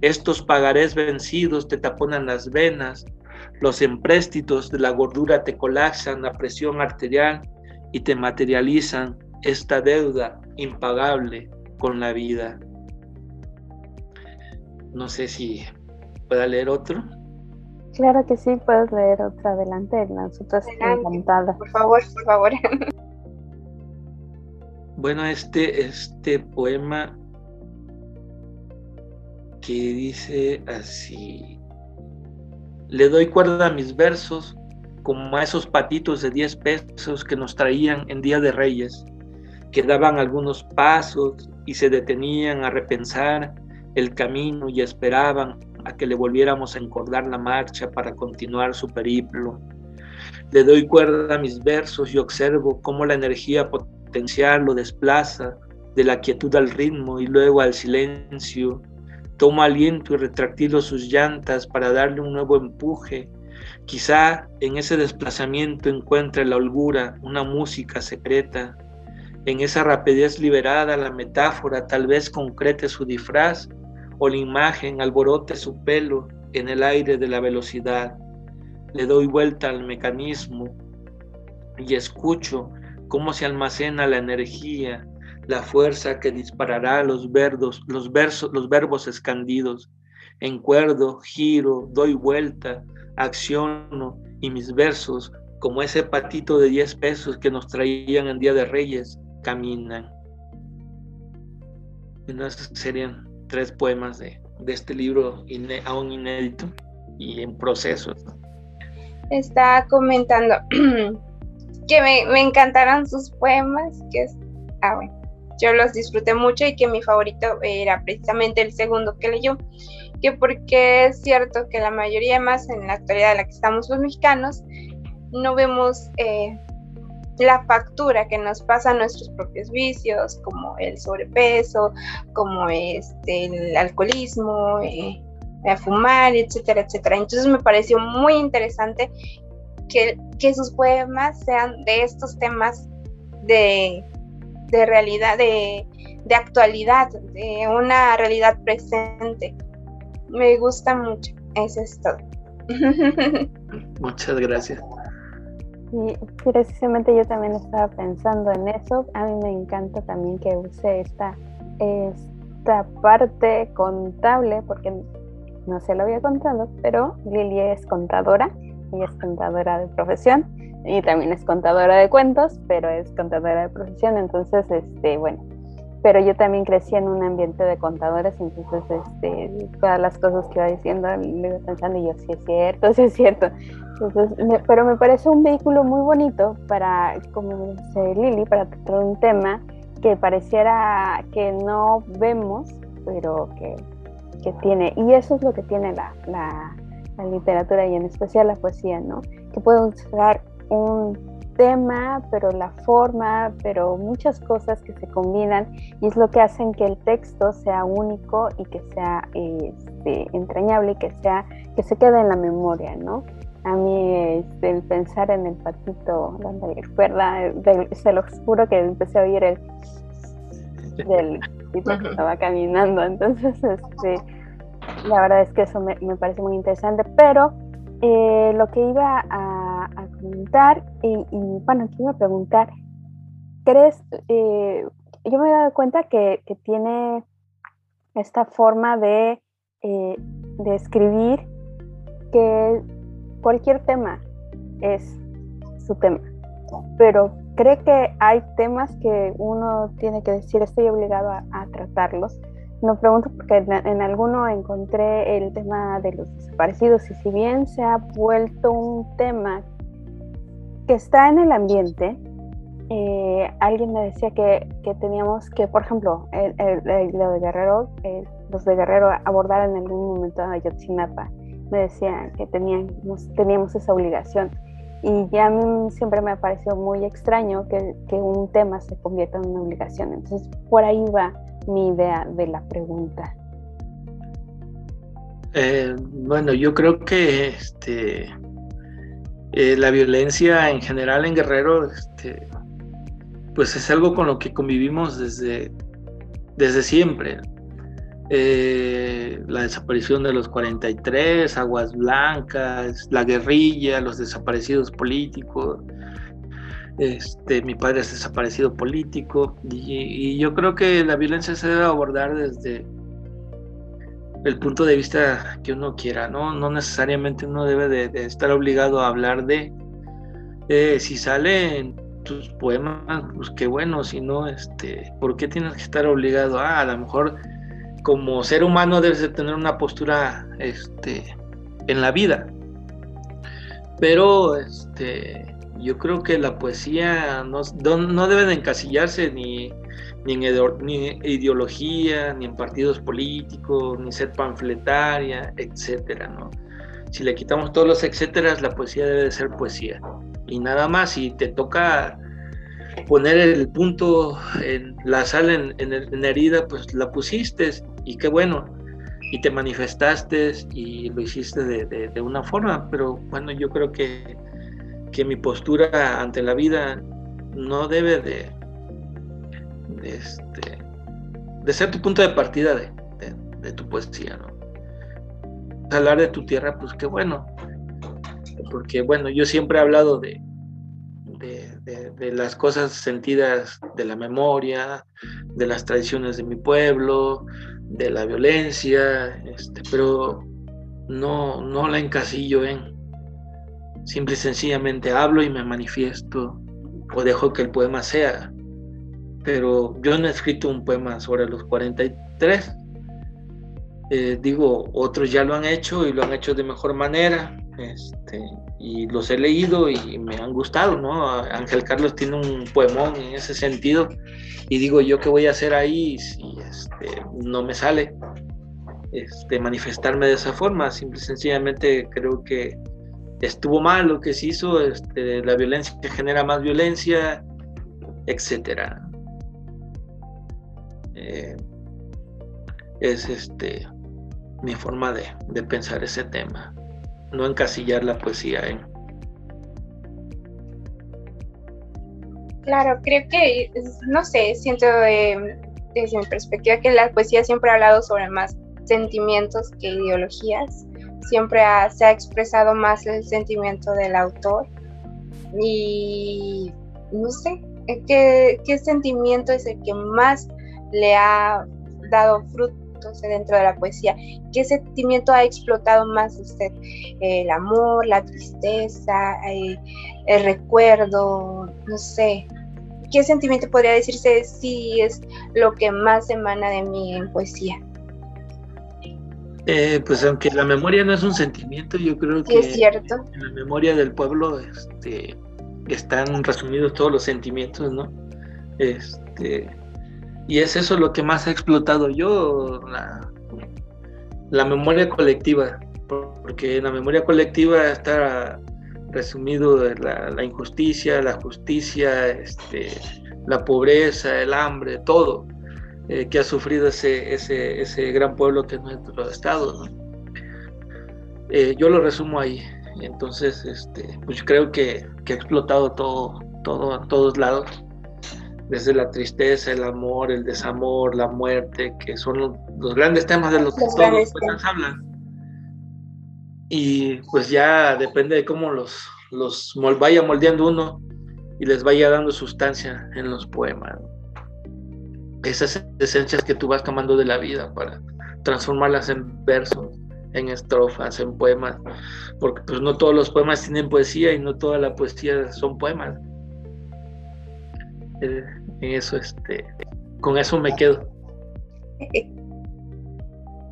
Estos pagarés vencidos te taponan las venas, los empréstitos de la gordura te colapsan la presión arterial y te materializan esta deuda impagable con la vida. No sé si pueda leer otro. Claro que sí, puedes leer otro adelante, nosotros encantadas. Por favor, por favor. Bueno, este, este poema que dice así, le doy cuerda a mis versos como a esos patitos de 10 pesos que nos traían en Día de Reyes, que daban algunos pasos y se detenían a repensar el camino y esperaban a que le volviéramos a encordar la marcha para continuar su periplo. Le doy cuerda a mis versos y observo cómo la energía potencial lo desplaza de la quietud al ritmo y luego al silencio. Toma aliento y retractilo sus llantas para darle un nuevo empuje. Quizá en ese desplazamiento encuentre la holgura, una música secreta. En esa rapidez liberada la metáfora tal vez concrete su disfraz o la imagen alborote su pelo en el aire de la velocidad. Le doy vuelta al mecanismo y escucho cómo se almacena la energía, la fuerza que disparará los, verdos, los, versos, los verbos escandidos. Encuerdo, giro, doy vuelta, acciono y mis versos, como ese patito de 10 pesos que nos traían en Día de Reyes, caminan. Entonces serían tres poemas de, este libro aún inédito y en proceso. Está comentando que me, encantaron sus poemas, que es, ah, bueno, yo los disfruté mucho y que mi favorito era precisamente el segundo que leyó, que porque es cierto que la mayoría más en la actualidad de la que estamos los mexicanos, no vemos eh, la factura que nos pasa nuestros propios vicios, como el sobrepeso, como este, el alcoholismo, eh, fumar, etcétera, etcétera. Entonces me pareció muy interesante que, que sus poemas sean de estos temas de, de realidad, de, de actualidad, de una realidad presente. Me gusta mucho, eso es todo. Muchas gracias. Y precisamente yo también estaba pensando en eso. A mí me encanta también que use esta, esta parte contable, porque no se lo había contado, pero Lili es contadora, ella es contadora de profesión y también es contadora de cuentos, pero es contadora de profesión, entonces, este, bueno, pero yo también crecí en un ambiente de contadores, entonces, este, todas las cosas que iba diciendo, le iba pensando y yo, sí es cierto, sí es cierto. Entonces, pero me parece un vehículo muy bonito para, como dice Lili, para tratar un tema que pareciera que no vemos, pero que, que tiene, y eso es lo que tiene la, la literatura y en especial la poesía, ¿no? Que puede usar un tema, pero la forma, pero muchas cosas que se combinan y es lo que hacen que el texto sea único y que sea este, entrañable y que sea que se quede en la memoria, ¿no? A mí este, el pensar en el patito donde recuerda, se lo juro que empecé a oír el del patito que estaba caminando, entonces este, la verdad es que eso me, parece muy interesante, pero eh, lo que iba a a, comentar y, bueno, te iba a preguntar, ¿crees, eh, yo me he dado cuenta que, tiene esta forma de, eh, escribir que cualquier tema es su tema, pero cree que hay temas que uno tiene que decir estoy obligado a tratarlos no pregunto porque en, alguno encontré el tema de los desaparecidos y si bien se ha vuelto un tema que está en el ambiente, eh, alguien me decía que, teníamos que, por ejemplo, lo de Guerrero, los de Guerrero abordar en algún momento a Ayotzinapa me decía que teníamos, teníamos esa obligación. Y ya a mí siempre me ha parecido muy extraño que, que un tema se convierta en una obligación. Entonces, por ahí va mi idea de la pregunta. Eh, bueno, yo creo que este, eh, la violencia en general en Guerrero, este, pues es algo con lo que convivimos desde, desde siempre. Eh, la desaparición de los 43, Aguas Blancas, la guerrilla, los desaparecidos políticos. Este, mi padre es desaparecido político y, yo creo que la violencia se debe abordar desde el punto de vista que uno quiera, ¿no? No necesariamente uno debe de, estar obligado a hablar de eh, si salen tus poemas, pues qué bueno, si no, este, ¿por qué tienes que estar obligado? Ah, a lo mejor como ser humano debes de tener una postura este, en la vida. Pero este, yo creo que la poesía no, no debe de encasillarse ni, ni en ideología, ni en partidos políticos, ni ser panfletaria, etcétera, ¿no? Si le quitamos todos los etcétera, la poesía debe de ser poesía. Y nada más, si te toca poner el punto en la sal en, en, herida, pues la pusiste y qué bueno, y te manifestaste y lo hiciste de, de, una forma, pero bueno, yo creo que, que, mi postura ante la vida no debe de, de, este, de ser tu punto de partida de, tu poesía, ¿no? Hablar de tu tierra, pues qué bueno, porque bueno, yo siempre he hablado de, de, las cosas sentidas de la memoria, de las tradiciones de mi pueblo, de la violencia, este, pero no, no la encasillo en. Simple y sencillamente hablo y me manifiesto o dejo que el poema sea. Pero yo no he escrito un poema sobre los 43. Eh, digo, otros ya lo han hecho y lo han hecho de mejor manera. Este, y los he leído y me han gustado, ¿no? Ángel Carlos tiene un poemón en ese sentido y digo, ¿yo qué voy a hacer ahí si este, no me sale este, manifestarme de esa forma? Simple y sencillamente creo que estuvo mal lo que se hizo, este, la violencia genera más violencia, etcétera. Eh, es este mi forma de, pensar ese tema no encasillar la poesía en. Claro, creo que, no sé, siento desde mi perspectiva que la poesía siempre ha hablado sobre más sentimientos que ideologías, siempre se ha expresado más el sentimiento del autor y no sé, ¿qué, qué sentimiento es el que más le ha dado fruto dentro de la poesía? ¿Qué sentimiento ha explotado más usted? ¿El amor, la tristeza, eh, el recuerdo? No sé. ¿Qué sentimiento podría decirse si es lo que más emana de mí en poesía? Eh, pues aunque la memoria no es un sentimiento, yo creo que es cierto. en la memoria del pueblo este, están resumidos todos los sentimientos, ¿no? Este, y es eso lo que más ha explotado yo, la, memoria colectiva, porque en la memoria colectiva está resumido la, injusticia, la justicia, este, la pobreza, el hambre, todo eh, que ha sufrido ese, ese, ese, gran pueblo que es nuestro estado. Eh, yo lo resumo ahí. Entonces, este, pues creo que, que ha explotado todo, todo a todos lados desde la tristeza, el amor, el desamor, la muerte, que son los, grandes temas de los que todos los poetas hablan. Y pues ya depende de cómo los, los vaya moldeando uno y les vaya dando sustancia en los poemas. Esas esencias que tú vas tomando de la vida para transformarlas en versos, en estrofas, en poemas, porque pues no todos los poemas tienen poesía y no toda la poesía son poemas en eso, este, con eso me quedo.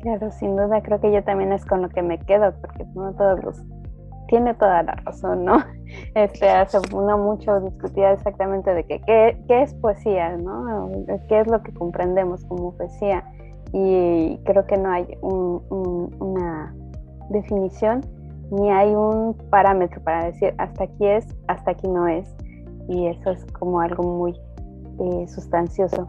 Claro, sin duda creo que yo también es con lo que me quedo, porque no todos los tiene toda la razón, ¿no? Este, hace no mucho discutía exactamente de que, qué, qué es poesía, ¿no? ¿Qué es lo que comprendemos como poesía? Y creo que no hay una definición ni hay un parámetro para decir hasta aquí es, hasta aquí no es. Y eso es como algo muy eh, sustancioso.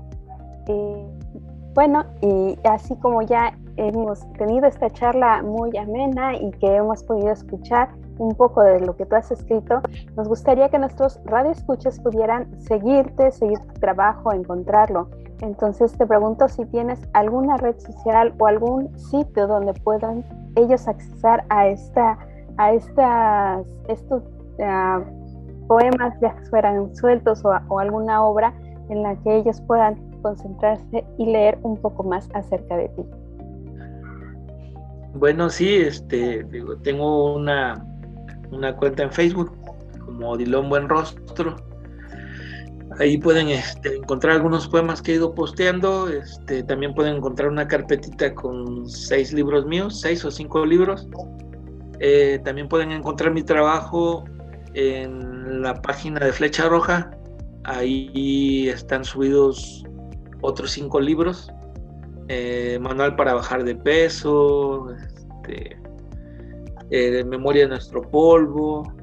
bueno, y así como ya hemos tenido esta charla muy amena y que hemos podido escuchar un poco de lo que tú has escrito, nos gustaría que nuestros radioescuchas pudieran seguirte, seguir tu trabajo, encontrarlo. Entonces te pregunto si tienes alguna red social o algún sitio donde puedan ellos accesar a esta a estas estos uh, poemas ya fueran sueltos o, o alguna obra en la que ellos puedan concentrarse y leer un poco más acerca de ti. Bueno, sí, este, digo, tengo una, una cuenta en Facebook como Dilón Buen Rostro. Ahí pueden este, encontrar algunos poemas que he ido posteando. Este, también pueden encontrar una carpetita con seis libros míos, seis o cinco libros. Eh, también pueden encontrar mi trabajo en la página de Flecha Roja. Ahí están subidos otros cinco libros eh, manual para bajar de peso, este, eh, memoria de nuestro polvo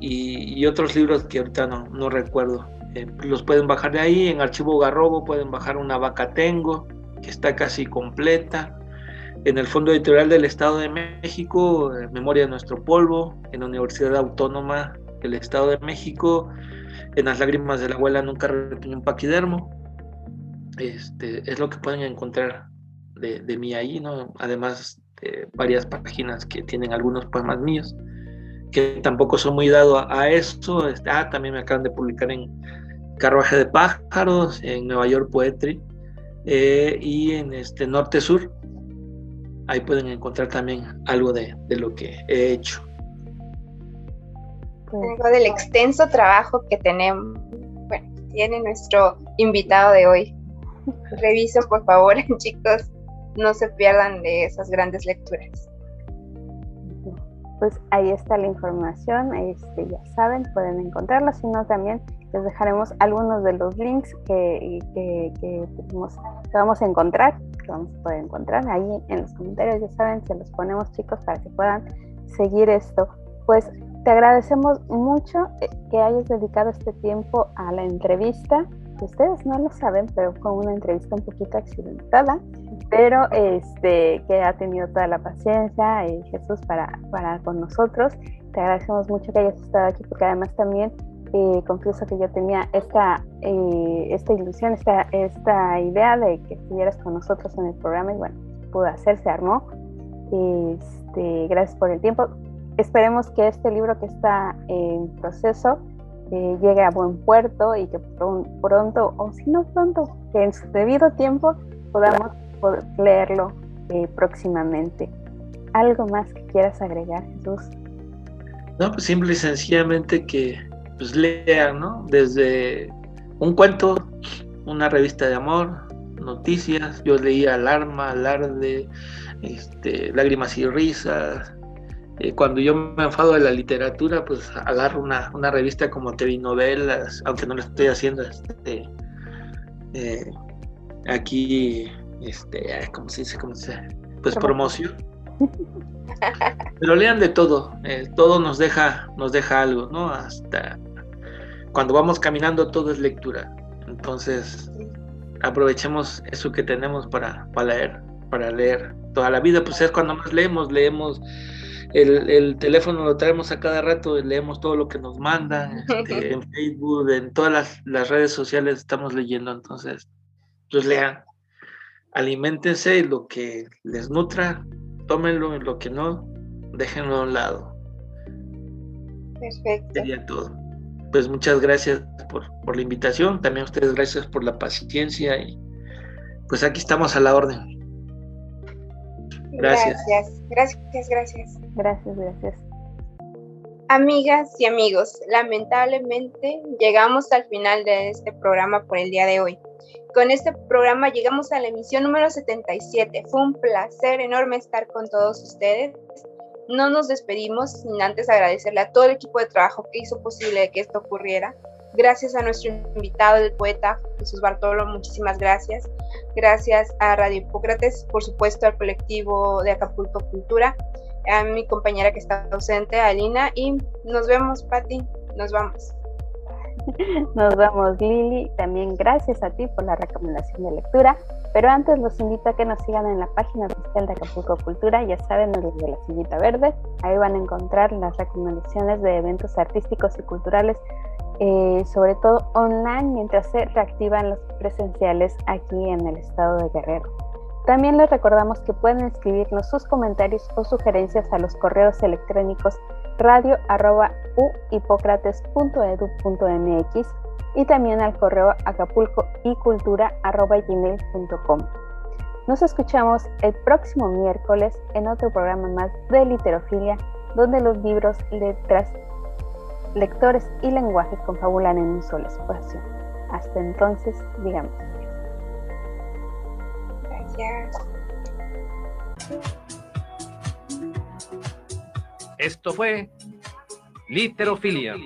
y, otros libros que ahorita no, no recuerdo. Eh, los pueden bajar de ahí, en Archivo Garrobo pueden bajar una vaca tengo, que está casi completa. En el Fondo Editorial del Estado de México, Memoria de nuestro polvo, en la Universidad Autónoma del Estado de México, en Las Lágrimas de la Abuela nunca retuve un paquidermo este, es lo que pueden encontrar de, mí ahí, ¿no? Además de varias páginas que tienen algunos poemas míos, que tampoco son muy dado a, eso. Este, ah, también me acaban de publicar en Carruaje de Pájaros, en Nueva York Poetry eh, y en este Norte Sur. Ahí pueden encontrar también algo de, de lo que he hecho. Del extenso trabajo que tenemos, bueno, tiene nuestro invitado de hoy. Revisen, por favor, chicos, no se pierdan de esas grandes lecturas. Pues ahí está la información, este, ya saben, pueden encontrarlo, si no también les dejaremos algunos de los links que, que, que, vamos a encontrar, que vamos a poder encontrar ahí en los comentarios, ya saben, se los ponemos chicos para que puedan seguir esto. Pues te agradecemos mucho eh, que hayas dedicado este tiempo a la entrevista ustedes no lo saben, pero fue una entrevista un poquito accidentada, pero este, que ha tenido toda la paciencia y Jesús para, para con nosotros. Te agradecemos mucho que hayas estado aquí, porque además también eh, confieso que yo tenía esta, eh, esta ilusión, esta, esta idea de que estuvieras con nosotros en el programa y bueno, pudo hacer, se armó. Este, gracias por el tiempo. Esperemos que este libro que está en proceso llegue a buen puerto y que pronto, o si no pronto, que en su debido tiempo podamos leerlo eh, próximamente. ¿Algo más que quieras agregar, Jesús? No, pues simple y sencillamente que pues lean, ¿no? Desde un cuento, una revista de amor, noticias, yo leía Alarma, Alarde, este, Lágrimas y Risas, eh, cuando yo me enfado de la literatura, pues agarro una, una revista como TV Novelas, aunque no lo estoy haciendo este, eh, aquí, este, ¿cómo se dice? ¿Cómo se Pues promoción. Pero lean de todo, eh, todo nos deja, nos deja algo, ¿no? Hasta cuando vamos caminando todo es lectura. Entonces, aprovechemos eso que tenemos para, para leer, para leer toda la vida, pues es cuando más leemos, leemos el, teléfono lo traemos a cada rato, leemos todo lo que nos mandan, este, en Facebook, en todas las, redes sociales estamos leyendo, entonces, pues lean, alimentense y lo que les nutra, tómenlo y lo que no, déjenlo a un lado. Perfecto. Sería todo. Pues muchas gracias por, por la invitación, también a ustedes gracias por la paciencia y pues aquí estamos a la orden. Gracias. Gracias, gracias, gracias. Gracias, Amigas y amigos, lamentablemente llegamos al final de este programa por el día de hoy. Con este programa llegamos a la emisión número 77. Fue un placer enorme estar con todos ustedes. No nos despedimos sin antes agradecerle a todo el equipo de trabajo que hizo posible que esto ocurriera. Gracias a nuestro invitado, el poeta Jesús Bartolo, muchísimas gracias. Gracias a Radio Hipócrates, por supuesto al colectivo de Acapulco Cultura. a mi compañera que está ausente, Alina, y nos vemos, Patti, nos vamos. Nos vemos, Lili. También gracias a ti por la recomendación de lectura. Pero antes los invito a que nos sigan en la página oficial de Acapulco Cultura, ya saben, el de la sillita verde. Ahí van a encontrar las recomendaciones de eventos artísticos y culturales, eh, sobre todo online, mientras se reactivan los presenciales aquí en el estado de Guerrero. También les recordamos que pueden escribirnos sus comentarios o sugerencias a los correos electrónicos radio.uhipocrates.edu.mx y también al correo acapulcoicultura.gmail.com. Nos escuchamos el próximo miércoles en otro programa más de Literofilia, donde los libros, letras, lectores y lenguaje confabulan en un solo espacio. Hasta entonces, digamos. Gracias. Esto fue Literofilia